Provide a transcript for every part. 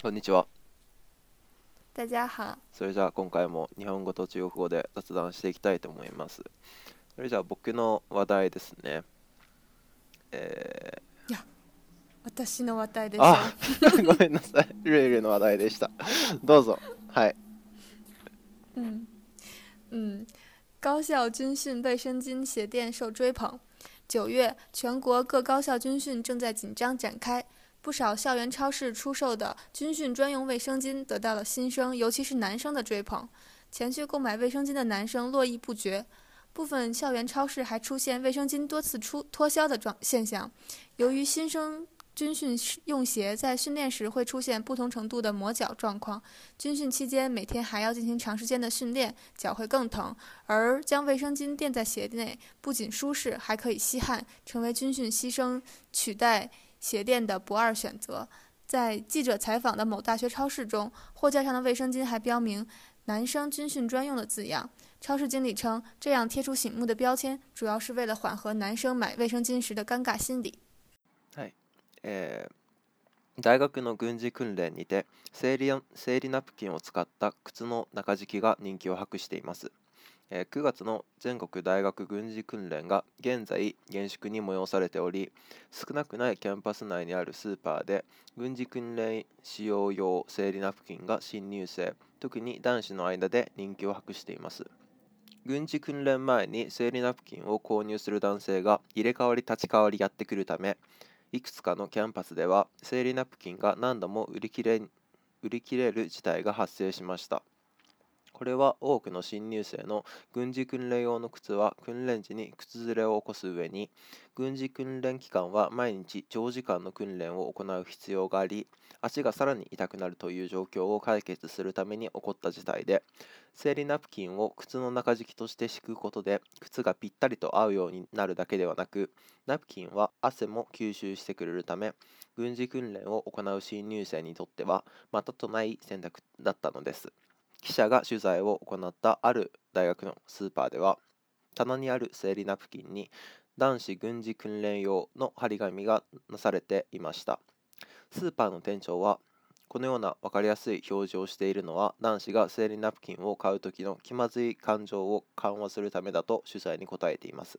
こんにちは。大家好。それじゃあ今回も日本語と中国語で雑談していきたいと思います。それじゃあ僕の話題ですね。えいや、私の話題です。あ、ごめんなさい。ルイルの話題でした。どうぞ。はい。嗯嗯，高校军训卫生巾鞋店受追捧。九月，全国各高校军训正在紧张展开。不少校园超市出售的军训专用卫生巾得到了新生，尤其是男生的追捧。前去购买卫生巾的男生络绎不绝，部分校园超市还出现卫生巾多次出脱销的状现象。由于新生军训用鞋在训练时会出现不同程度的磨脚状况，军训期间每天还要进行长时间的训练，脚会更疼。而将卫生巾垫在鞋内，不仅舒适，还可以吸汗，成为军训牺牲取代。鞋垫的不二选择，在记者采访的某大学超市中，货架上的卫生巾还标明“男生军训专用”的字样。超市经理称，这样贴出醒目的标签，主要是为了缓和男生买卫生巾时的尴尬心理。はい、え大学の軍事訓練にて生理生理ナプキンを使った靴の中敷きが人気を博しています。 え9月の全国大学軍事訓練が現在厳粛に催されており少なくないキャンパス内にあるスーパーで軍事訓練使用用生理ナプキンが新入生特に男子の間で人気を博しています。軍事訓練前に生理ナプキンを購入する男性が入れ替わり立ち替わりやってくるためいくつかのキャンパスでは生理ナプキンが何度も売り切れ売り切れる事態が発生しました。これは多くの新入生の軍事訓練用の靴は訓練時に靴ずれを起こす上に軍事訓練期間は毎日長時間の訓練を行う必要があり足がさらに痛くなるという状況を解決するために起こった事態で生理ナプキンを靴の中敷きとして敷くことで靴がぴったりと合うようになるだけではなくナプキンは汗も吸収してくれるため軍事訓練を行う新入生にとってはまたとない選択だったのです。記者が取材を行ったある大学のスーパーでは棚にある生理ナプキンに男子軍事訓練用の張り紙がなされていました。スーパーの店長はこのような分かりやすい表示をしているのは男子が生理ナプキンを買う時の気まずい感情を緩和するためだと取材に答えています。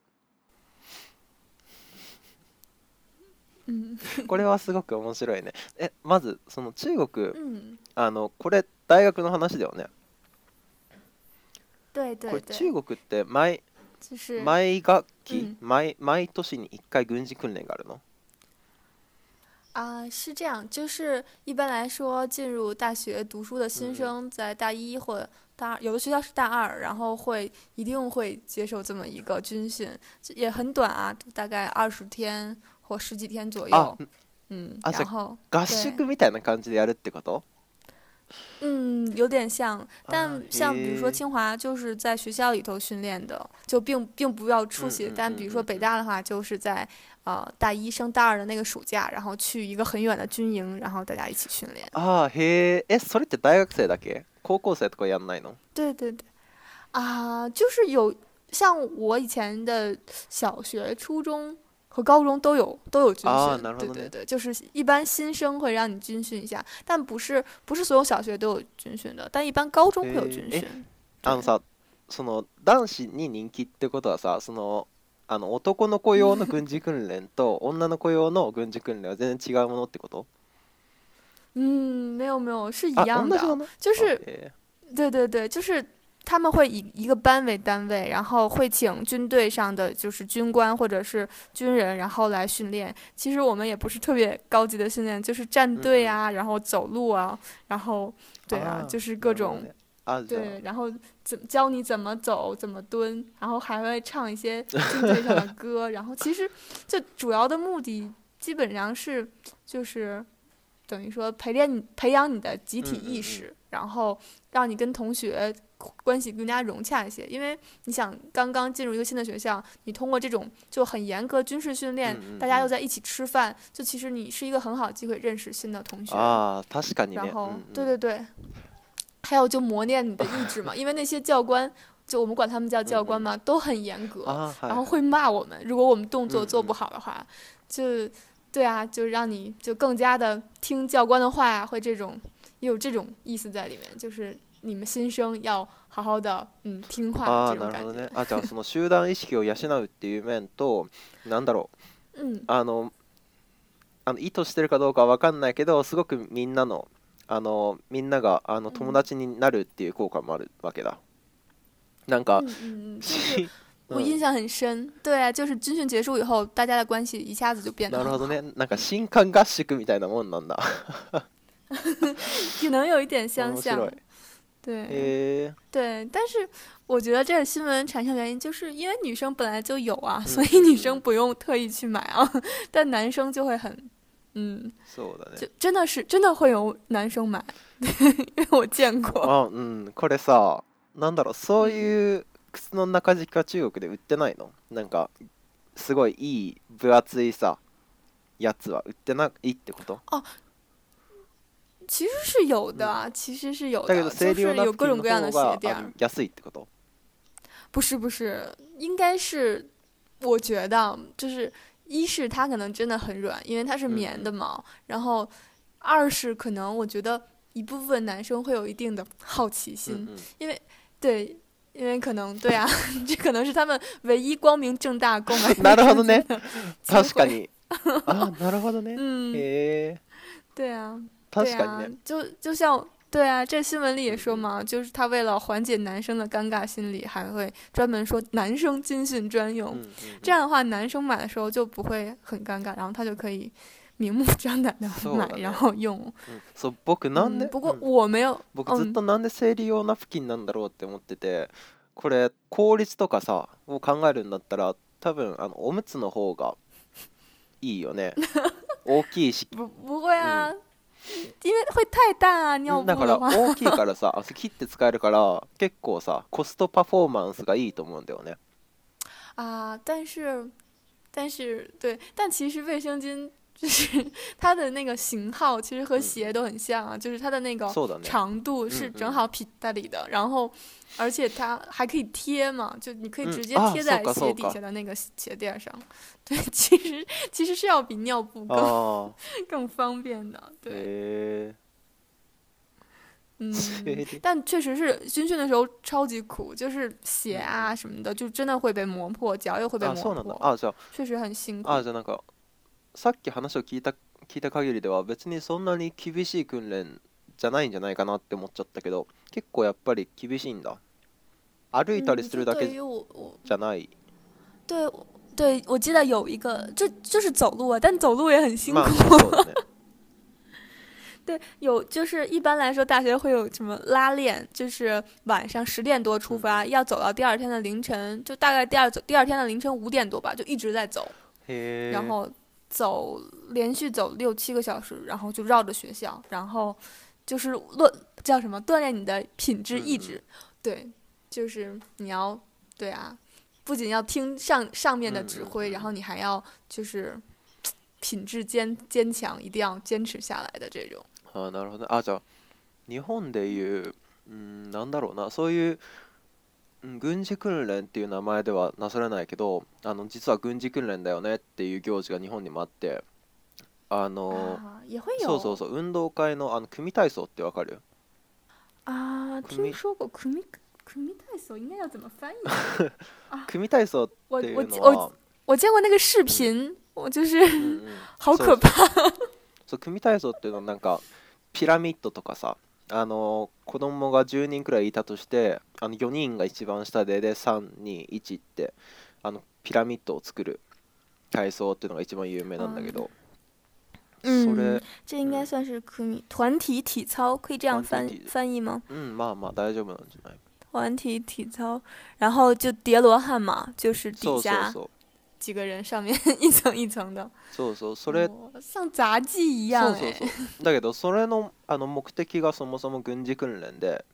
これはすごく面白いね。えまずその中国、うん、あのこれ大学の話だよね对对对中国って毎毎学期、毎毎年に1回軍事訓練があるの啊，是这样，就是一般来说，进入大学读书的新生，在大一或大二，有的学校是大二，然后会一定会接受这么一个军训，也很短啊，大概二十天或十几天左右。嗯，然后合宿みたいな感じでやるってこと？ 嗯，有点像，但像比如说清华就是在学校里头训练的，就并并不要出席。但比如说北大的话，就是在呃大一升大二的那个暑假，然后去一个很远的军营，然后大家一起训练。啊嘿，哎，それって大学生だけ？高校生とかやんないの？对对对，啊，就是有像我以前的小学、初中。 和高中都有都有军训，对对对，就是一般新生会让你军训一下，但不是不是所有小学都有军训的，但一般高中会有军训。あのさ、その男子に人気ってことはさ、そのあの男の子用の軍事訓練と女の子用の军事訓練は全然違うものってこと？嗯，没有没有，是一样的，就是，对对对，就是。 他们会以一个班为单位，然后会请军队上的就是军官或者是军人，然后来训练。其实我们也不是特别高级的训练，就是站队啊，然后走路啊，然后对啊，就是各种对，然后怎教你怎么走，怎么蹲，然后还会唱一些 军队上的歌。然后其实这主要的目的基本上是就是等于说培练你培养你的集体意识，然后让你跟同学。关系更加融洽一些，因为你想刚刚进入一个新的学校，你通过这种就很严格军事训练，大家又在一起吃饭，就其实你是一个很好的机会认识新的同学啊。他是然后，对对对，还有就磨练你的意志嘛，因为那些教官，就我们管他们叫教官嘛，都很严格，然后会骂我们，如果我们动作做不好的话，就对啊，就让你就更加的听教官的话呀，会这种也有这种意思在里面，就是你们新生要好好的嗯听话ああ这种感觉。なるほどねあじゃあその集団意識を養うっていう面となんだろう嗯あのあの意図してるかどうかは分かんないけどすごくみんなのあのみんながあのうん友達になるっていう効果もあるわけだ。なんか嗯，嗯嗯，就是し我印象很深。对啊，就是军训结束以后，大家的关系一下子就变得很好なるほどね。なんか新刊合宿みたいなもんなんだ。可能有一点相面像白い。。 对。对，但是我觉得这个新闻产生原因，就是因为女生本来就有啊，嗯所以女生不用特意去买啊，但男生就会很，嗯，就ね。真的是真的会有男生买，因为我见过。あうんこれさなんだろうそういう靴の中敷きは中国で売ってないの？なんかすごいいい分厚いさやつは売ってないってこと？其实是有的啊，其实是有的，だけど生就是理用ナプキンの有各种各样的方が鞋垫儿あの。安いってこと不是不是，应该是，我觉得就是一是它可能真的很软，因为它是棉的毛，然后二是可能我觉得一部分男生会有一定的好奇心，うんうん对，因为可能对啊，这可能是他们唯一光明正大购买なるほどね机会確か。にあなるほどね嗯，へえ对啊， 確对啊かにね，就就像对啊，这新闻里也说嘛，就是他为了缓解男生的尴尬心理，还会专门说男生军训专用。うんうんうん这样的话，男生买的时候就不会很尴尬，然后他就可以明目张胆的买，そうだね然后用。うんそう僕なんで嗯，不过うん我没有，僕ずっとなんで生理用ナプキンなんだろうって思っててこれ効率とかさを考えるんだったら多分あのおむつの方がいいよね大きいし不不会啊， 因为会太大啊，尿布だから。大きいからさ あ切って使えるから結構さコストパフォーマンスがいいと思うんだよね啊，但是，但是对，但其实卫生巾就是它的那个型号，其实和嗯鞋都很像啊，就是它的那个そうだね长度是嗯嗯正好匹在里的，然后而且它还可以贴嘛，就你可以嗯直接啊贴在そうか鞋底そうか下的那个鞋垫上。对，其实其实是要比尿布更あ更方便的，あ对，へ嗯。え但确实是军训的时候超级苦，就是鞋啊什么的，就真的会被磨破，脚也会被あそう磨なんだ破，あじゃ确实很辛苦。ああじゃあなんか さっき話を聞いた聞いた限りでは別にそんなに厳しい訓練じゃないんじゃないかなって思っちゃったけど結構やっぱり厳しいんだ歩いたりするだけ嗯就对于我我じゃない对我对我记得有一个，这就是走路啊，但走路也很辛苦。まあそうだね对，有就是一般来说，大学会有什么拉练，就是晚上十点多出发，要走到第二天的凌晨，就大概第二走第二天的凌晨五点多吧，就一直在走，へえ然后 走连续走六七个小时，然后就绕着学校，然后就是锻叫什么锻炼你的品质意志，对，就是你要对啊，不仅要听上上面的指挥，嗯嗯嗯然后你还要就是品质坚坚强，一定要坚持下来的这种。ああなるほどあじゃあ日本でいううんなんだろうなそういううん 軍事訓練っていう名前ではなされないけどあの実は軍事訓練だよねっていう行事が日本にもあってあの啊，也会有そうそうそう運動会のあの組体操ってわかる？啊，組听说过組組体操应该要怎么翻译？組体操っ我ていうの我我は我见过那个视频，我就是うんうん好可怕。そう組体操っていうのはなんかピラミッドとかさあの子供が10人くらいいたとしてあの4人が一番下でで321ってあのピラミッドを作る体操っていうのが一番有名なんだけど、それ嗯，这应该算是可米团体体操，可以这样翻翻译吗？うんまあまあ大丈夫なんじゃない？团体体操，然后就叠罗汉嘛，就是そうそう底下そう几个人，上面 一层一层的，そうそうそれ哦像杂技一そ。うそうそう。だけどそれのあの目的がそもそも軍事訓練で。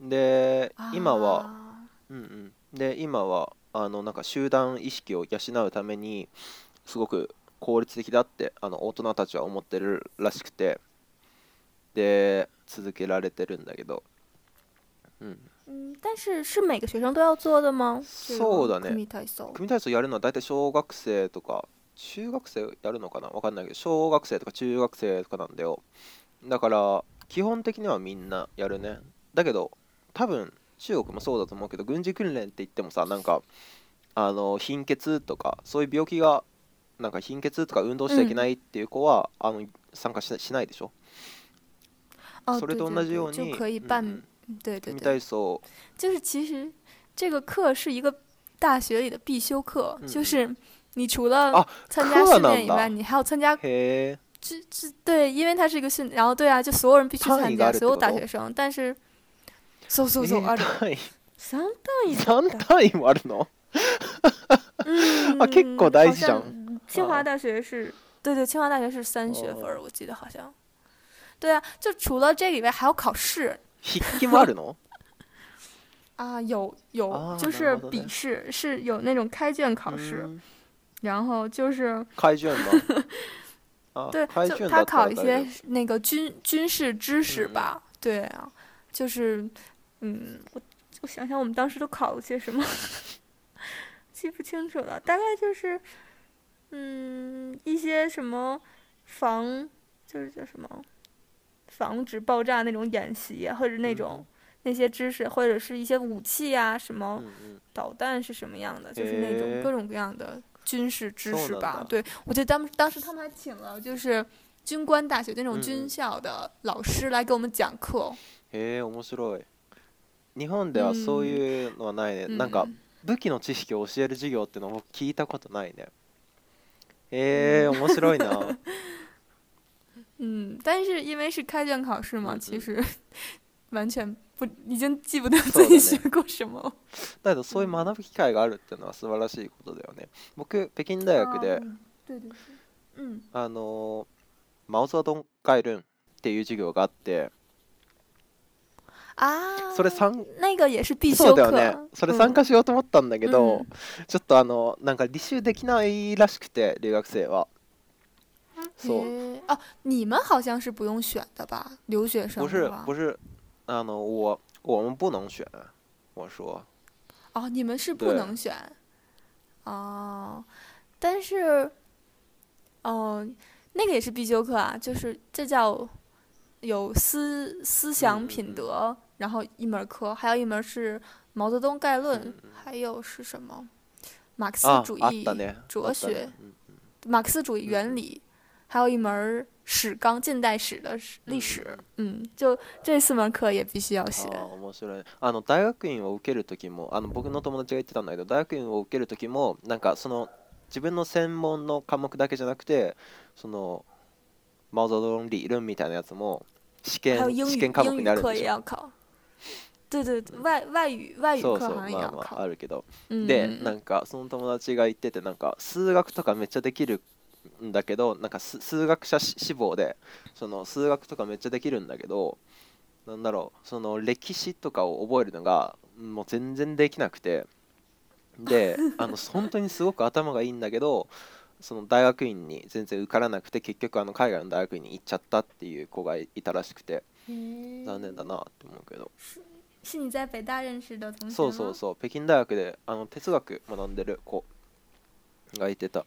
で今は啊うんうん、で今はあのなんか集団意識を養うためにすごく効率的だってあの大人たちは思ってるらしくて。で続けられてるんだけど、うん、嗯，但是是每个学生都要做的吗？そうだね。組体操。組体操やるのは大体小学生とか中学生やるのかな？わかんないけど小学生とか中学生とかなんだよ。だから基本的にはみんなやるね。だけど多分中国もそうだと思うけど軍事訓練って言ってもさなんかあの貧血とかそういう病気がなんか貧血とか運動しちゃいけないっていう子は、あの参加ししないでしょ？哦，それと同じように就可以办，うん組对对对，体操就是其实这个课是一个大学里的必修课，嗯就是你除了啊参加课なん训练以外，だ你还要参加へえ这这对，因为它是一个训，然后对啊，就所有人必须参加，単位があるって所有大こと学生，但是，そうそうそう、ある。単位三単位だ3った。単位もあるの嗯，啊結構大事じゃん好像清华大学是，对对，清华大学是三学分儿，哦我记得好像。对啊，就除了这个以外，还要考试 筆記もあるの啊，有有，啊就是なるほどね笔试，是有那种开卷考试，うん然后就是開卷だあ对，開卷就他だったら大考一些丈夫那个军军事知识嗯嗯吧，对啊，就是，嗯，我我想想，我们当时都考了些什么，记不清楚了，大概就是，嗯，一些什么防，就是叫什么， 防止爆炸那种演习啊，或者那种、那些知识，或者是一些武器啊，什么うんうん导弹是什么样的，就是那种诶各种各样的军事知そうなん识吧だ。对，我记得当当时他们还请了就是军官大学就那种嗯军嗯校的老师来给我们讲课。へえ面白い日本ではそういうのはないね、なんか嗯武器の知識を教える授業ってのも聞いたことないねへえ面白いな 嗯，但是因为是开卷考试嘛，其实 完全不已经记不得自己学过什么。了。だけどそういう学ぶ機会があるっていうのは素晴らしいことだよね。僕北京大学であのマオゾドンガイルンっていう授業があって啊，それ参那个也是必そ修课。うだよね。それ参加しようと思ったんだけど、うん。ちょっとあのなんか履修できないらしくて留学生はそう诶哦，你们好像是不用选的吧？留学生不是的话不是あの我我们不能选我说哦，你们是不对能选哦，但是哦，那个也是必修课啊，就是这叫有思思想嗯嗯品嗯德，然后一门课，还有一门是毛泽东概论，嗯嗯还有是什么马克思あ主义、あったね哲あったね学うん马克思主义原嗯理， 还有一门史纲近代史的史历嗯史，嗯，就这四門课也必须要学。あー面白いあの大学院を受ける時もあの僕の友達が言ってたんだけど大学院を受ける時もなんかその自分の専門の科目だけじゃなくてそのマオゾドン理論みたいなやつも試験还有英语試験科目英语课になるんでしょ也要考。对对对，外外语外语そうそう课好像也まあまあ要考。あるけど嗯で嗯なんかその友達が言っててなんか数学とかめっちゃできる んだけどなんかす数学者志望でその数学とかめっちゃできるんだけどなんだろうその歴史とかを覚えるのがもう全然できなくて。であの本当にすごく頭がいいんだけどその大学院に全然受からなくて結局あの海外の大学院に行っちゃったっていう子がいたらしくてへ残念だなって思うけど？そうそうそう。北京大学であの哲学学んでる子がいてた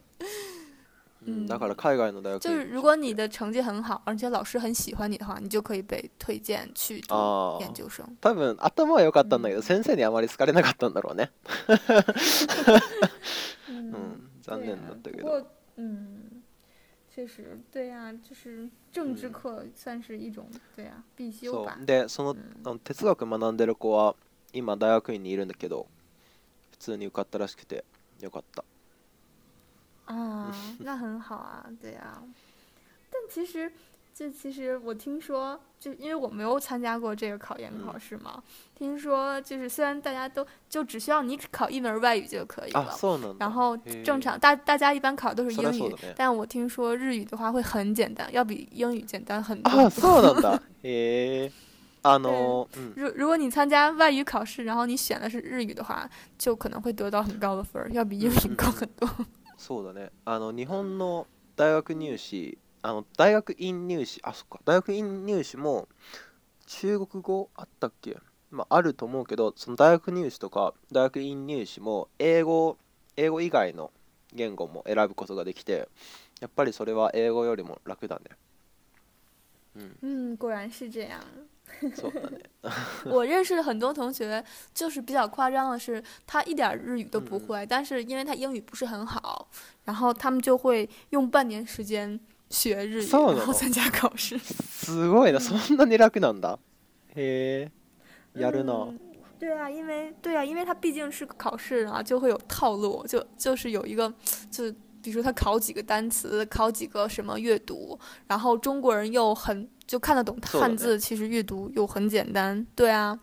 うんだから海外の大学就是如果你的成绩很好，而且老师很喜欢你的话，你就可以被推荐去读ああ研究生。多分頭は良かったんだけど先生にあまり好かれなかったんだろうね。嗯うん残念だったけど。嗯，确实，对呀、就是政治嗯课算是一种，对呀、必修そ吧う。でその嗯。あの哲学学んでる子は今大学院にいるんだけど普通に受かったらしくてよかった啊，那很好啊，对呀、但其实 就其实我听说，就因为我没有参加过这个考研考试嘛，听说就是虽然大家都就只需要你考一门外语就可以了，あそうなんだ然后へー正常大大家一般考都是英语そりゃそうだ，ね但我听说日语的话会很简单，要比英语简单很多。あそうなんだへえあのうん如如果你参加外语考试，然后你选的是日语的话，就可能会得到很高的分儿，要比英语高很多。 そうだね。あの日本の大学入試あの大学院入試あそっか。大学院入試も中国語あったっけ？まああると思うけどその大学入試とか大学院入試も英語英語以外の言語も選ぶことができてやっぱりそれは英語よりも楽だね。うん。嗯，果然是这样。そうだね我认识的很多同学，就是比较夸张的是，他一点儿日语都不嗯会，但是因为他英语不是很好，然后他们就会用半年时间学日语，そうなの然后参加考试。すごいなそんなに楽なんだへえやるな嗯对啊，因为对啊，因为它毕竟是个考试啊，就会有套路，就就是有一个，就比如说他考几个单词，考几个什么阅读，然后中国人又很 就看得懂そうだね汉字，其实阅读又很简单，对啊，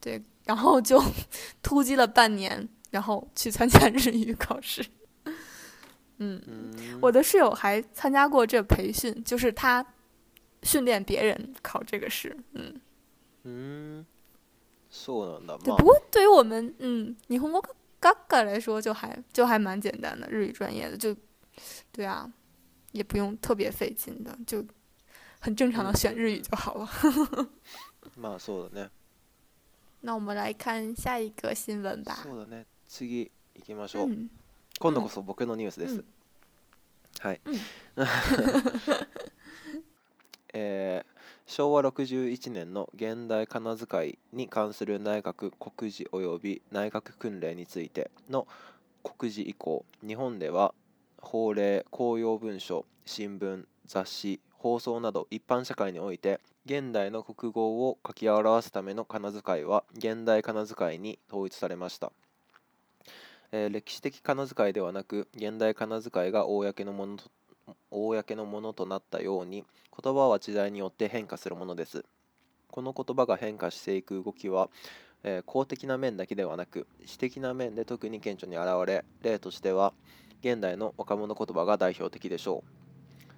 对，然后就突击了半年，然后去参加日语考试。嗯，うん我的室友还参加过这培训，就是他训练别人考这个试，嗯。うーんそうなんだ对，まあ不过对于我们嗯，日本語学科来说，就还就还蛮简单的，日语专业的就，对啊，也不用特别费劲的，就 很正常的选日语就好了。まあそうだね。那我们来看下一个新闻吧。そうだね。次行きましょう、嗯。今度こそ僕のニュースです、うんはい、うん えー昭和61年の現代仮名遣いに関する内閣告示及び内閣訓令についての告示以降日本では法令公用文書新聞雑誌放送など一般社会において現代の国語を書き表すための仮名遣いは現代仮名遣いに統一されました。えー歴史的仮名遣いではなく現代仮名遣いが公のものと公のものとなったように言葉は時代によって変化するものです。この言葉が変化していく動きは、えー公的な面だけではなく私的な面で特に顕著に現れ例としては現代の若者言葉が代表的でしょう。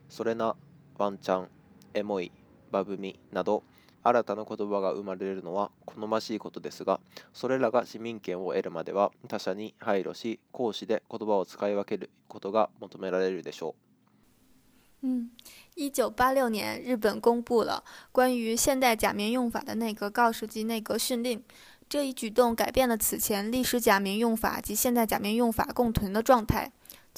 それなワンチャンエモいバブミなど新たな言葉が生まれるのは好ましいことですがそれらが市民権を得るまでは他者に配慮し講師で言葉を使い分けることが求められるでしょ嗯，一九八六年，日本公布了关于现代假名用法的内阁告示及内阁训令。这一举动改变了此前历史假名用法及现代假名用法共存的状态。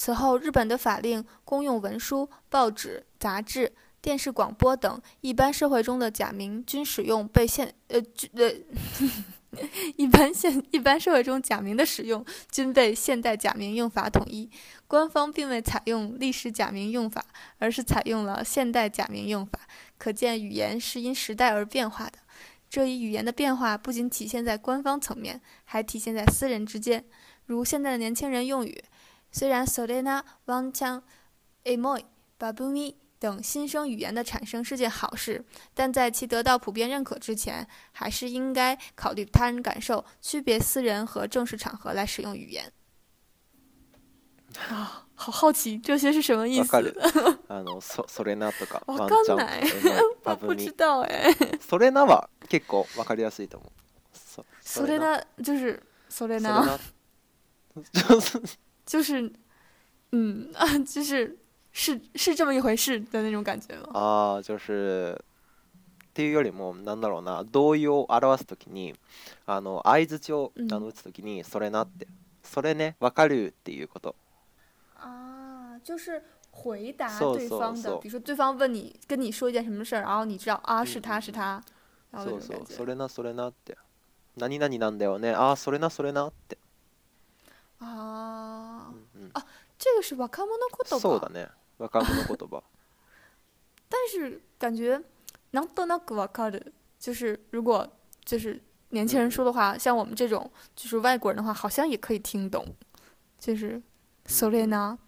此后，日本的法令、公用文书、报纸、杂志、电视广播等一般社会中的假名均使用被现呃呃 一般现一般社会中假名的使用均被现代假名用法统一。官方并未采用历史假名用法，而是采用了现代假名用法。可见语言是因时代而变化的。这一语言的变化不仅体现在官方层面，还体现在私人之间。如现在的年轻人用语，虽然 “solena”、“wanchan”、“emoi”、“babumi” 等新生语言的产生是件好事，但在其得到普遍认可之前，还是应该考虑他人感受，区别私人和正式场合来使用语言。啊，好好奇这些是什么意思？うわかるあのそそれなとかわワンチャンかんないエモいバブ不知ミ道哎。それなは結構わかりやすいと思うそそれな就是それそれな，な 就是就是嗯啊，就是是是这么一回事的那种感觉吗？ああ就是っていうよりもなんだろうな同意を表すときにあの相づちをうんあの打つときにそれなってそれねわかるっていうこと啊，就是回答そうそう对方的，そう比如说对方问你跟你说一件什么事儿，然后你知道啊是他嗯是他，然后そうそう那种感觉それなそれなって何々なんだよねああそれなそれなって、啊う。んうん、 这个是若者言葉，そうだね。若者言葉。但是感觉なんとなくわかる，就是如果就是年轻人说的话，像我们这种就是外国人的话，好像也可以听懂，就是それな。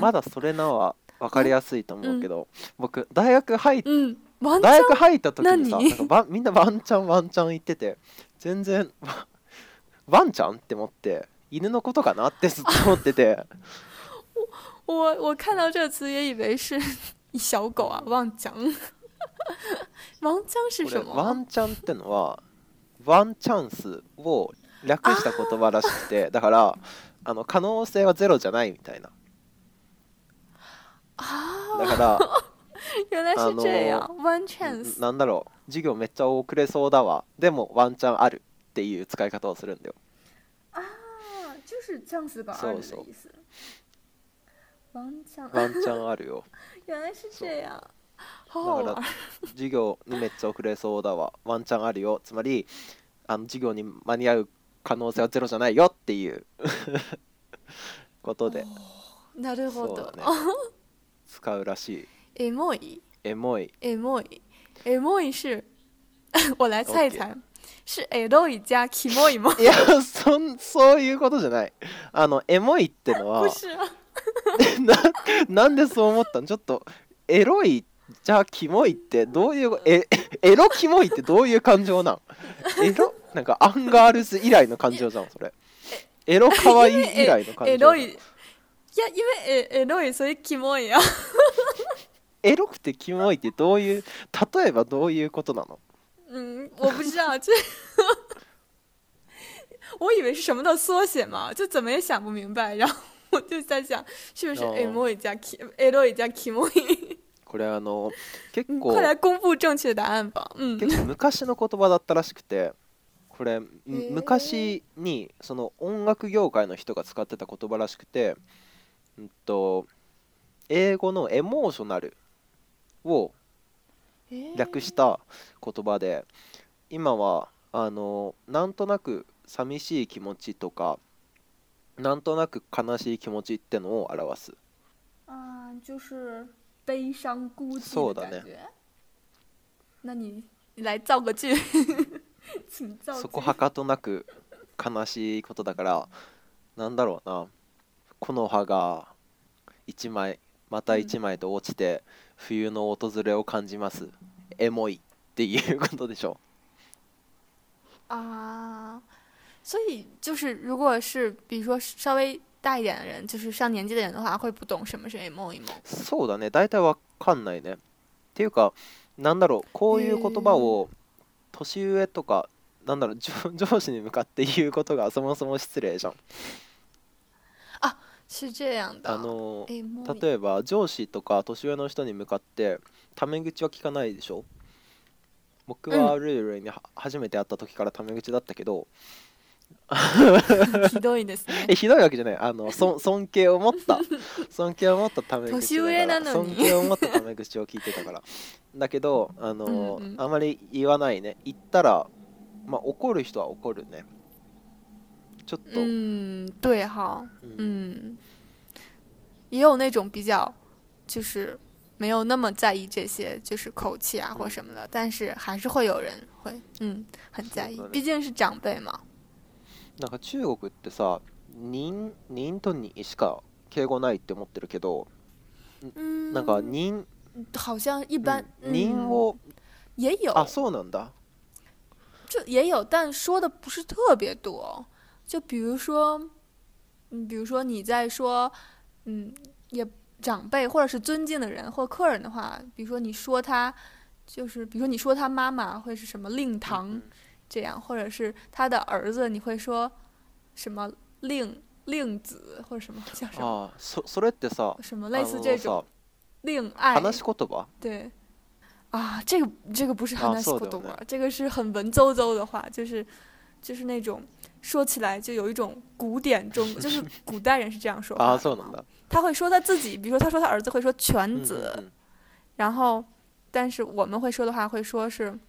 まだそれなは分かりやすいと思うけど、僕大学入っ嗯，王大江学入った時にさ何？なんかばみんなワンチャンワンチャン言ってて全然わワンちゃん？って思って犬のことかな？ってずっと思ってて我我看到这个词也以为是一 小狗啊，望江。王江 是これ什么？ワンチャンってのはワンチャンスを略した言葉らしくてだからあの可能性はゼロじゃないみたいな。啊，だから 原来是这样、One ん chance。なんだろう。授業めっちゃ遅れそうだわ。でもワンチャンあるっていう使い方をするんだよ。啊，就是降死个二的そう意思。王江，ワンチャンあるよ。原来是这样，好だから。授業にめっちゃ遅れそうだわ。ワンチャンあるよ。つまりあの授業に間に合う可能性はゼロじゃないよっていう。ことで。なるほど。ね。使うらしい。エモい，エモい。エモい，エモい是，我来猜一猜，是エロい加キモい吗？いやそんそういうことじゃない。あのエモいってのは ななんでそう思ったの？ちょっとエロいじゃあキモいってどういうえエロキモいってどういう感情なん？エロなんかアンガールズ以来の感情じゃんそれ。エロ可愛い以来の感情エロい。いや、因为エエロい。所以キモい呀。エロくてキモいってどういう例えばどういうことなの？嗯，我不知道。这，我以为是什么的缩写嘛，就怎么也想不明白，然后我就在想，是不是？哦エモい加キエロい加キモい？これあの結構快来公布正确答案吧。嗯，結構昔の言葉だったらしくてこれ、昔にその音楽業界の人が使ってた言葉らしくて、うんと、英語のエモーショナルを略した言葉で今はあのなんとなく寂しい気持ちとかなんとなく悲しい気持ちってのを表す。啊，就是悲伤孤寂そうだね。的感觉。那你你来造个句，请造句。そこはかとなく悲しいことだからなんだろうな。木の葉が一枚また一枚と落ちて、冬の訪れを感じます。エモいっていうことでしょ。啊，所以就是，如果是比如说稍微大一点的人，就是上年纪的人的话，会不懂什么是 emo emo。そうだね。大体わかんないね。っていうかなんだろうこういう言葉を年上とかなんだろう上 上司に向かって言うことがそもそも失礼じゃん。是这样的。あの例えば上司とか年上の人に向かってタメ口は聞かないでしょ？僕はルールには初めて会った時からタメ口だったけど、ひどいですね。え。ひどいわけじゃない。あのそ 尊敬を持った。尊敬を持ったタメ口年上なのに。尊敬を持ったタメ口を聞いてたから。だけどあの、うんうん。あまり言わないね。言ったらまあ怒る人は怒るね。ちょっと、嗯，对哈，うん。嗯，也有那种比较，就是没有那么在意这些，就是口气啊或什么的，但是还是会有人会，嗯，很在意。毕竟是长辈嘛。なんか中国ってさ人人とにしか敬語ないって思ってるけど嗯，なんか人、好像一般，うん人嗯を也有，あそうなんだ这也有，但说的不是特别多。就比如说，嗯，比如说你在说，嗯，也长辈或者是尊敬的人或客人的话，比如说你说他，就是比如说你说他妈妈会是什么令堂うん 这样，或者是他的儿子，你会说什么令令子或者什么叫什么あそそれってさ什么あ类似这种の令爱さ話し言葉对，啊，这个这个不是啊 Hanashi そうだよ koto ね这个是很文绉绉的话，就是就是那种说起来就有一种古典中，就是古代人是这样说话あ的嘛そうなんだ他会说他自己，比如说他说他儿子会说うん犬うん子，うん然后但是我们会说的话会说是，啊，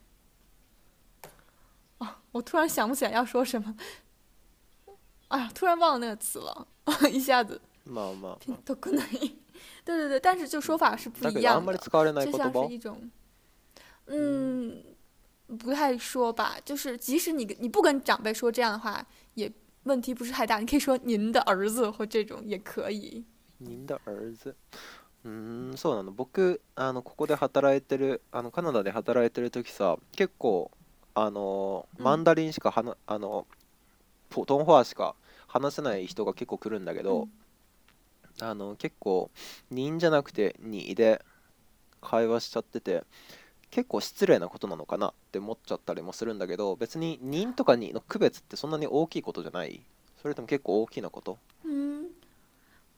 我突然想不起来要说什么，哎呀，突然忘了那个词了，一下子まあまあ拼都可能。对对对，但是就说法是不だけどあんまり一样的。使われない言就像是葉一种，嗯，不太说吧，就是即使你跟你不跟长辈说这样的话，也问题不是太大。你可以说您的儿子或这种也可以。您的儿子 うーんそうなの僕あのここで働いてるあのカナダで働いてる時さ結構 あのうん。マンダリンしかはな、あの普通話しか話せない人が結構来るんだけど、あの結構「人」じゃなくて「に」で会話しちゃってて結構失礼なことなのかなって思っちゃったりもするんだけど別に「人」とか「に」の区別ってそんなに大きいことじゃない。それとも結構大きなこと？嗯，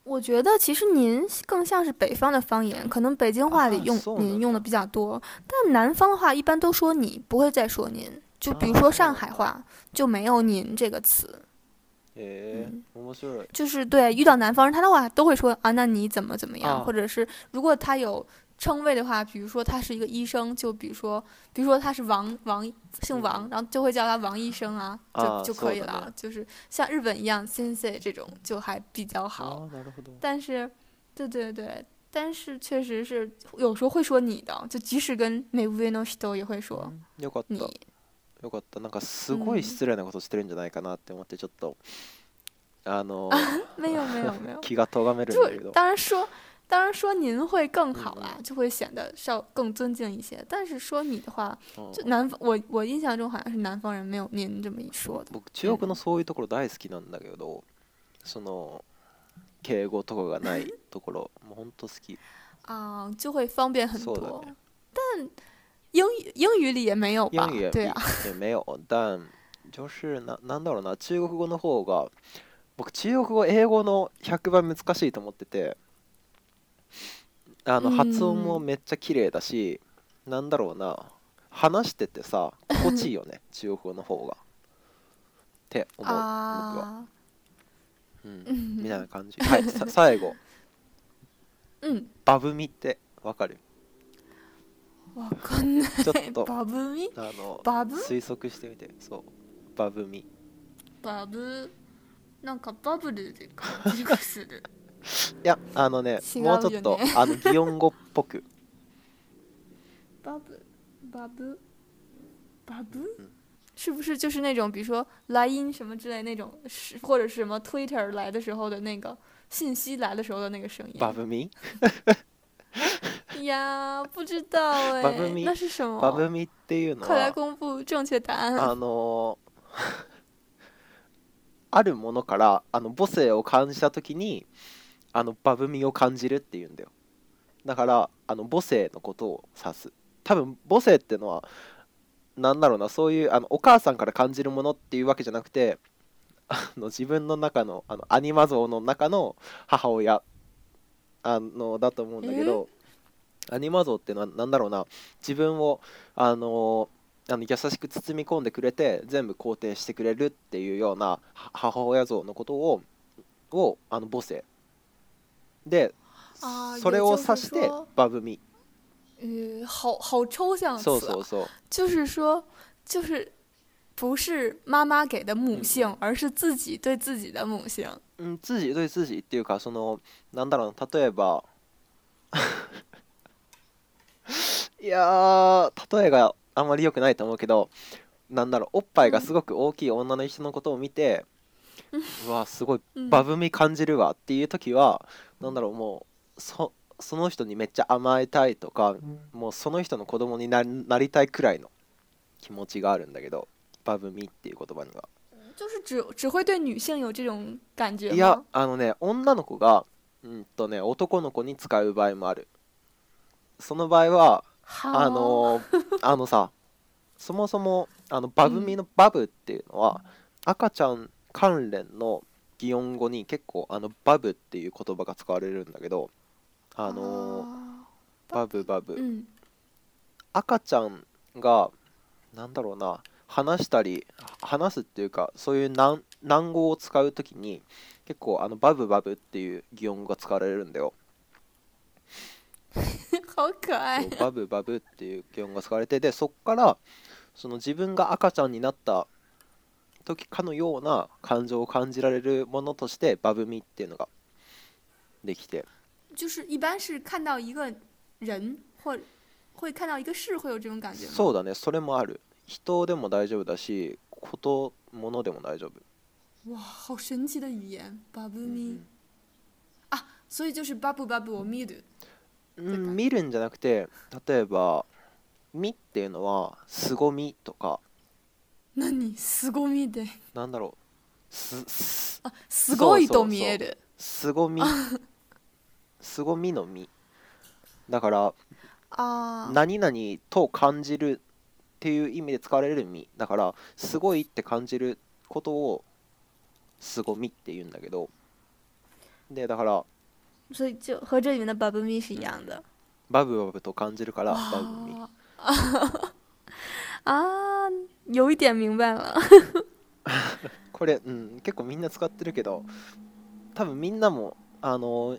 我觉得其实您更像是北方的方言，可能北京话里用啊そうなんだ您用的比较多，但南方的话一般都说你，不会再说您。就比如说上海话就没有“您”这个词，へえ面白い就是对遇到南方人，他的话都会说啊，那你怎么怎么样，啊或者是如果他有 称谓的话，比如说他是一个医生，就比如说，比如说他是王王姓王，嗯然后就会叫他王医生啊，就、啊就可以そうだね了。就是像日本一样，sensei 这种就还比较好。あーなるほど但是，对对对，但是确实是有时候会说你的，就即使跟美乌维诺西都也会说よかった你。よかったなんかすごい失礼なことしてるんじゃないかなって思ってちょっとあの没有没有没有，気が咎めるん就だけど当然说， 当然说您会更好啦，嗯就会显得稍更尊敬一些。但是说你的话，うん就南方，我我印象中好像是南方人没有您这么一说的。僕中国のそういうところ大好きなんだけどその敬語とかがないところもうほんと好き啊、就会方便很そうだ多。ね但英语英语里也没有吧英？语对啊，也没有但就是ななんだろうな中国語の方が僕中国語英語の100倍難しいと思ってて あのうん。発音もめっちゃ綺麗だしなんだろうな。話しててさ心地いいよね 中国語の方が。って思う僕は、啊，うん、嗯みたいな感じ。はいさ最後。嗯，バブミってわかる？わかんない。ちょっとバブミ？あのバブ？推測してみて。そう。バブミ。バブ？なんかバブルで感じがする。いやあのね違うよね。もうちょっとあの擬音語っぽく。バブバブ？バブ？嗯，是不是就是那种比如说莱茵什么之类那种，是或者是什么 Twitter 来的时候的那个信息来的时候的那个声音？バブミ呀，不知道哎バブミ，那是什么？バブミっていうの快来は公布正确答案。あのあるものからあの母性を感じた時にあのバブミを感じるっていうんだよ。だからあの母性のことを指す。多分母性ってのはなんだろうなそういうあのお母さんから感じるものっていうわけじゃなくてあの自分の中のあのアニマ像の中の母親。あのだと思うんだけどアニマ像っていうのはなんだろうな自分をあのあの優しく包み込んでくれて全部肯定してくれるっていうようなは母親像のことををあの母性で啊それを指して说バブミ。呃，好好抽象的词、啊，そうそうそう。就是说，就是不是妈妈给的母性，嗯。而是自己对自己的母性。うん自己对自己っていうかそのなんだろうな例えば いやー例えがあんまり良くないと思うけどなんだろうおっぱいがすごく大きい女の人のことを見て、うわすごい嗯バブみ感じるわっていう時はなんだろうもうそその人にめっちゃ甘えたいとかもうその人の子供にななりたいくらいの気持ちがあるんだけどバブミっていう言葉には。就是只只会对女性有这种感觉いや吗？あのね女の子がうんとね男の子に使う場合もある。その場合はあ。のあのさそもそもあのバブミのバブっていうのは、赤ちゃん関連の擬音語に結構あのバブっていう言葉が使われるんだけどあの啊バブ？バブ嗯赤ちゃんがなんだろうな話したり話すっていうかそういう難難語を使う時に結構あのバブバブっていう擬音語が使われるんだよ。バブバブっていう擬音語が使われてでそっからその自分が赤ちゃんになった時かのような感情を感じられるものとしてバブミっていうのができて。就是一般是看到一个人或会看到一个事会有这种感觉吗？そうだね。それもある。人でも大丈夫だしこと物でも大丈夫。哇，好神奇的语言，巴布うん咪、啊！所以就是巴布巴布我咪的うん見るんじゃなくて例えば「み」っていうのは「すごみ」とか何？すごみで。なんだろう。すすあすごいと見える。すごみ。すご みの「み」だからあー。何々と感じるっていう意味で使われる「み」だからすごいって感じることをすごみって言うんだけど。でだから所以就和这里面的是一样的。バブバブと感じるからバブみ啊啊，有一点明白了。これ、うん、結構みんな使ってるけど多分みんなもあの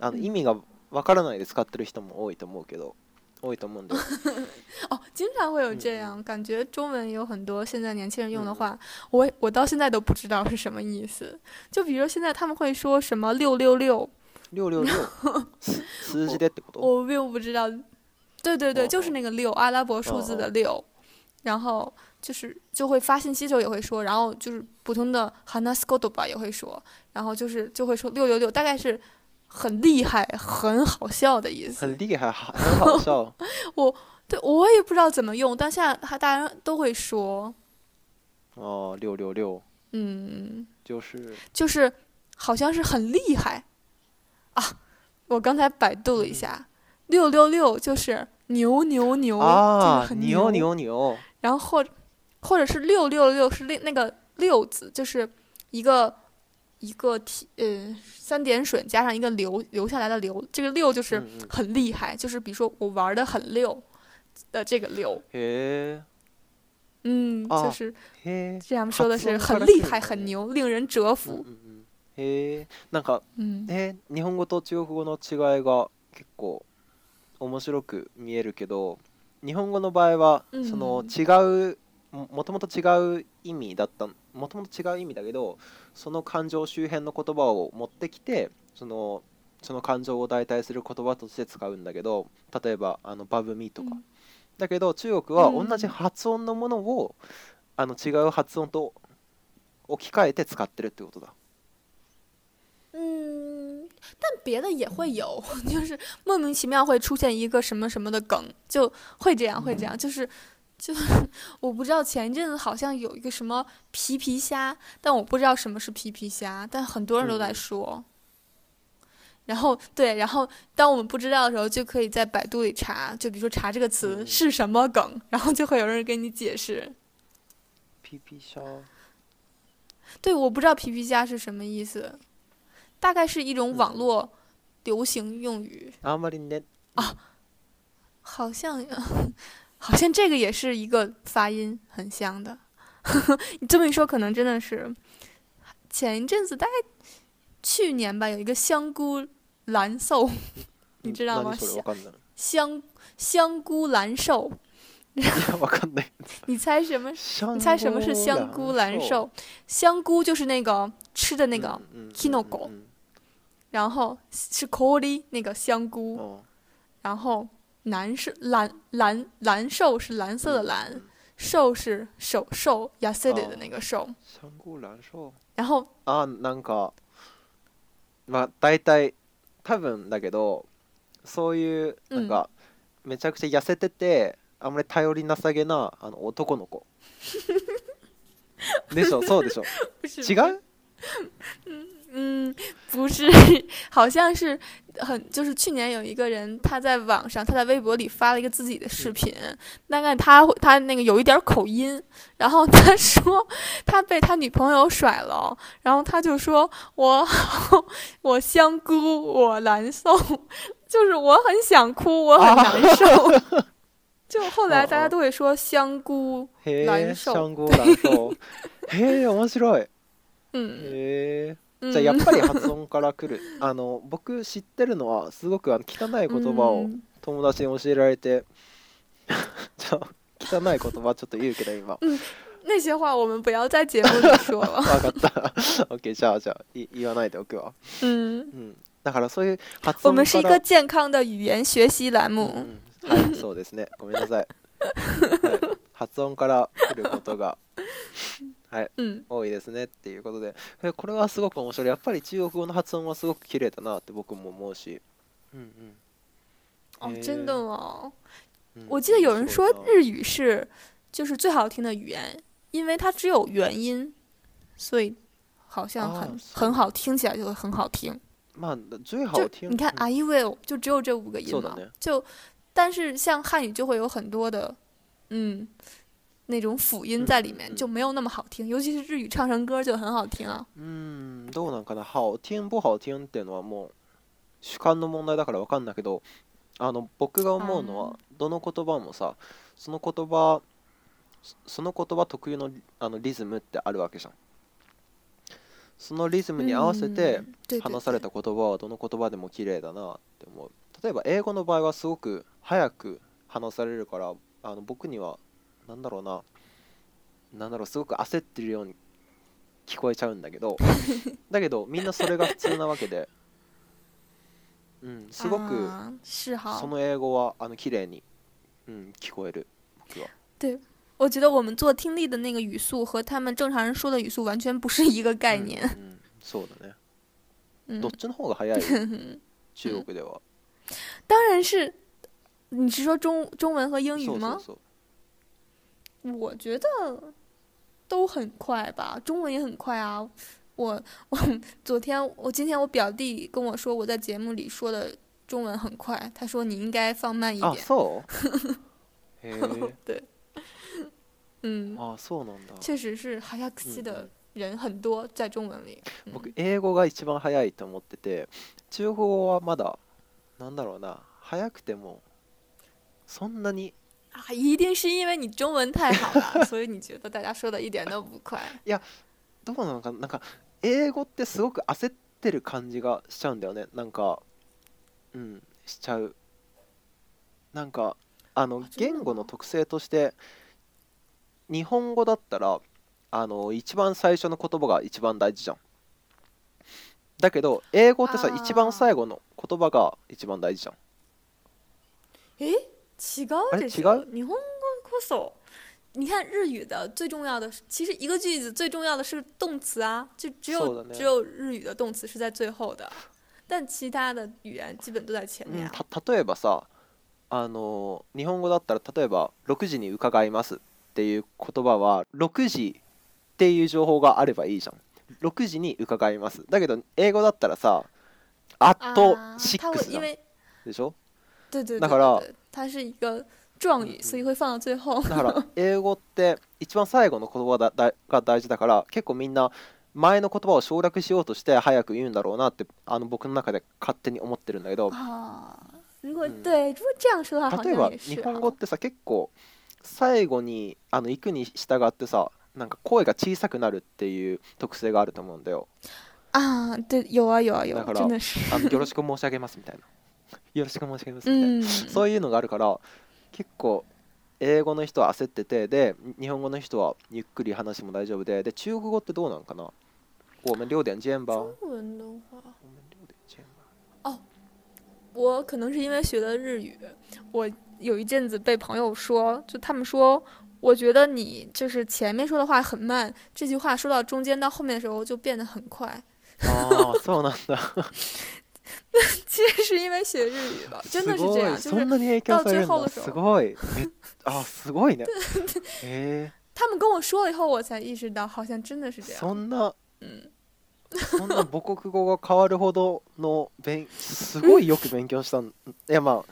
あのうん意味がわからないで使ってる人も多いと思うけど多いと思うんで哦，经常会有这样，感觉中文有很多现在年轻人用的话，我我到现在都不知道是什么意思。就比如现在他们会说什么六六六，六六六す数字でってこと我并不知道。对对对，哦就是那个六，阿拉伯数字的六。然后 就是就会发信息的时候也会说，然后就是普通的 k o d o b a 也会说，然后就是就会说六六六，大概是很厉害、很好笑的意思。很厉害很好笑。我对我也不知道怎么用，但现在还大家都会说，哦六六六。嗯，就是。就是好像是很厉害。啊。我刚才百度了一下，六六六就是牛牛牛，啊就是很牛牛牛。然后或或者是六六六是那那个六字，就是一个一个体呃三点水加上一个流流下来的流，这个六就是嗯嗯很厉害，就是比如说我玩的很溜的这个溜，へ嗯，啊就是えへえ这样说的是発音から很厉害、来るんだね很牛、令人折うん服う。んうんへえなんか嗯え日本語と中国語の違いが結構面白く見えるけど日本語の場合はうんその違う ももともと違う意味だったもともと違う意味だけどその感情周辺の言葉を持ってきてそのその感情を代替する言葉として使うんだけど例えばあのバブミとか、うん。だけど中国はうん。同じ発音のものを、あの違う発音と置き換えて使ってるってことだ。嗯，但别的也会有，就是莫名其妙会出现一个什么什么的梗，就会这样，会这样，就是。就是我不知道前一阵子好像有一个什么皮皮虾，但我不知道什么是皮皮虾，但很多人都在嗯说。然后对，然后当我们不知道的时候，就可以在百度里查，就比如说查这个词嗯是什么梗，然后就会有人给你解释。ピピシャ对，我不知道皮皮虾是什么意思，大概是一种网嗯络流行用语，あんまりね好像 好像这个也是一个发音很像的。你这么一说，可能真的是前一阵子，大概去年吧，有一个香菇蓝瘦，你知道吗？何それわかんない香香菇蓝瘦，いやわかんない你猜什么？你你猜什么是香菇蓝瘦？香菇就是那个吃的那个，kinoco 然后是 kori 那个香菇，哦然后 蓝是蓝蓝蓝瘦是蓝色的蓝，瘦是手瘦 s e d 的那个瘦，香菇蓝瘦然后あなんかまあ大体多分だけどそういうなんか、めちゃくちゃ痩せててあんまり頼りなさげなあの男の子。でしょ？そうでしょ？違う？嗯，不是，好像是很就是去年有一个人他在网上他在微博里发了一个自己的视频，大概他他那个有一点口音，然后他说他被他女朋友甩了，然后他就说我我香菇我难受，就是我很想哭我很难受，就后来大家都会说香菇，へえ蓝瘦香菇蓝瘦へえ面白い嗯へえ嗯， じゃあやっぱり発音から来る。あの僕知ってるのはすごくあの汚い言葉を嗯友達に教えられて ちょ汚い言葉ちょっと言うけど今。那些话我们不要在节目里说。了，分かった。OK じゃあじゃあい言わないでおくわ。嗯。うん。だからそういう発音我们是一から个健康的语言学习栏目。うん。はいそうですね。ごめんなさい、はい、発音から来ることが嗯多いですねっていうことでえこれはすごく面白いやっぱり中国語の発音はすごく綺麗だなって僕も思うしうんうん 哦，诶真的吗？うん我记得有人说そうだ日语是就是最好听的语言，因为它只有元音，所以好像很、啊是很好，听起来就会很好听。まあ最好就听。你看うん啊一 will 就只有这五个音嘛そうだね，就但是像汉语就会有很多的嗯 那种辅音在里面，就没有那么好听。尤其是日语唱成歌就很好听啊。うんどうなんかな？好听不好听っていうのはもう主観の問題だからわかんないけどあの僕が思うのはどの言葉もさその言葉そその言葉特有のあのリズムってあるわけじゃん。そのリズムに合わせて話された言葉はどの言葉でも綺麗だなって思う。例えば英語の場合はすごく早く話されるからあの僕にはなんだろうななんだろうすごく焦ってるように聞こえちゃうんだけど だけどみんなそれが普通なわけで、うん、すごくそ。の英語はあの綺麗に、うん、聞こえる僕は。我觉得我们做听力的那个语速和他们正常人说的语速完全不是一个概念。うんうんそうだね。嗯どっ，ちの方が早い？中国では。当然是。你是说中中文和英语吗？そうそうそう。我觉得都很快吧，中文也很快啊。我我昨天我今天我表弟跟我说我在节目里说的中文很快，他说你应该放慢一あ、点。そうへえ。对，嗯，あ、そうなんだ。确实是哈萨克西嗯的人很多在中文里。嗯僕英語が一番早いと思ってて中国語はまだなんだろうな早くてもそんなに 啊，一定是因为你中文太好了，所以你觉得大家说的一点都不快。どうなのかな？なんか英語ってすごく焦ってる感じがしちゃうんだよね。なんかうんしちゃう。なんかあの言語の特性として日本語だったらあの一番最初の言葉が一番大事じゃん。だけど英語ってさ一番最後の言葉が一番大事じゃん。诶，違うでしょ？日本語こそ，你看日语的最重要的。是，其实一个句子最重要的是动词啊，就只有、只有日语的动词是在最后的，但其他的语言基本都在前面、うん。啊。た例えばさあの日本語だったら例えば「6時に伺います」っていう言葉は6時っていう情報があればいいじゃん。6時に伺います。だけど英語だったらさ「at 啊，它会6」じゃん。因为でしょ？对对对だから它是一个状语，嗯所以会放到最后。だから英語って一番最後の言葉だだが大事だから結構みんな前の言葉を省略しようとして早く言うんだろうなってあの僕の中で勝手に思ってるんだけど。啊，如果、嗯对，如果这样说的话，好例えば日啊。本語ってさ結構最後にあの行くに従ってさなんか声が小さくなるっていう特性があると思うんだよ。啊，对，有啊有啊有啊，だから。あのよろしく申し上げますみたいなよろしくますみたいな、嗯，そういうのがあるから結構英語の人は焦っててで日本語の人はゆっくり話も大丈夫でで中国語ってどうなのかな？我们六点见吧中文的话。我们六点见吧我可能是因为学的日语，我有一阵子被朋友说，就他们说，我觉得你就是前面说的话很慢，这句话说到中间到后面的时候就变得很快。ああ そうなんだ 其实是因为学日语了，真的是这样，就是到最後の時候。すごい。め あすごいね。他们跟我说了以后，我才意识到，好像真的是这そ样。んな嗯，そんな母国語が変わるほどの勉すごいよく勉強したんいやま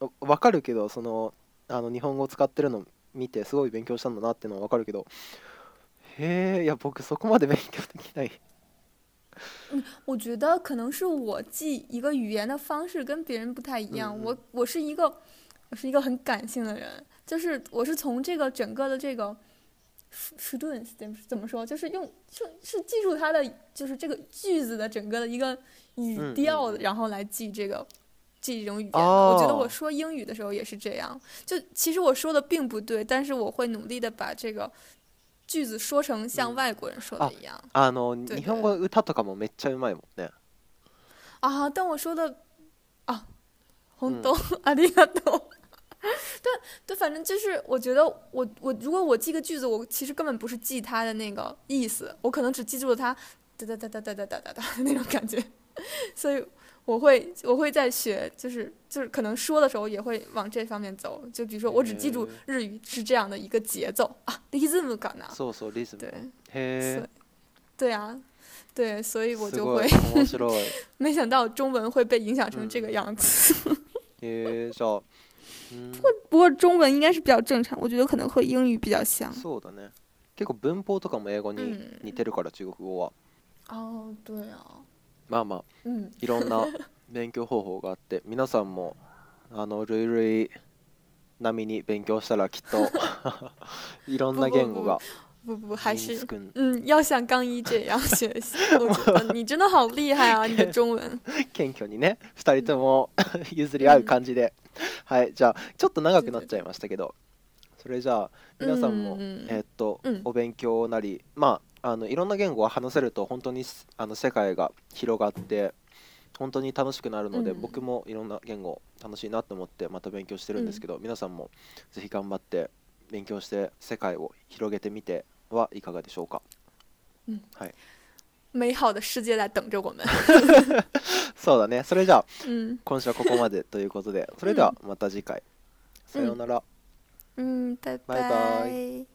あわかるけどそのあの日本語を使ってるの見てすごい勉強したんだなっていうのはわかるけど。へえいや僕そこまで勉強できない我觉得可能是我记一个语言的方式跟别人不太一样。嗯嗯我我是一个我是一个很感性的人，就是我是从这个整个的这个 e c 怎么怎么说，就是用就是记住它的就是这个句子的整个的一个语嗯调，嗯嗯然后来记这个。记这种语言，哦我觉得我说英语的时候也是这样。就其实我说的并不对，但是我会努力的把这个句子说成像嗯外国人说的一样。あの对日本語の歌とかもめっちゃうまいもんね啊，但我说的啊，红豆阿里嘎多。对对，反正就是，我觉得我我如果我记个句子，我其实根本不是记它的那个意思，我可能只记住了它哒哒哒哒哒哒哒哒哒的那种感觉，所以 我会我会在学，就是就是可能说的时候也会往这方面走。就比如说，我只记住日语是这样的一个节奏啊，リズム感啊。そうそうリズム。对。へえ。对啊，对，所以我就会。面白い。没想到中文会被影响成这个样子。へえ、じゃあ。不过不过中文应该是比较正常，我觉得可能和英语比较像。そうだね。結構文法とかも英語に似てるから、中国語は。哦，对啊。 まあまあ、うん、いろんな勉強方法があって 皆さんもあのルイルイ並みに勉強したらきっと いろんな言語が不不，还是嗯，要像刚一这样学习。我觉得你真的好厉害啊，你的中文。謙虚にね、二人とも譲り合う感じで、はい、じゃあちょっと長くなっちゃいましたけど、それじゃあ皆さんも、えっと、お勉強なり、まああのいろんな言語を話せると本当にあの世界が広がって本当に楽しくなるので、うん、僕もいろんな言語楽しいなと思ってまた勉強してるんですけど、うん、皆さんもぜひ頑張って勉強して世界を広げてみてはいかがでしょうか？うん、はい。美好的世界在等着我们。そうだね。それじゃあ、うん、今週はここまでということで、それではまた次回。さようなら。うん。バイバイ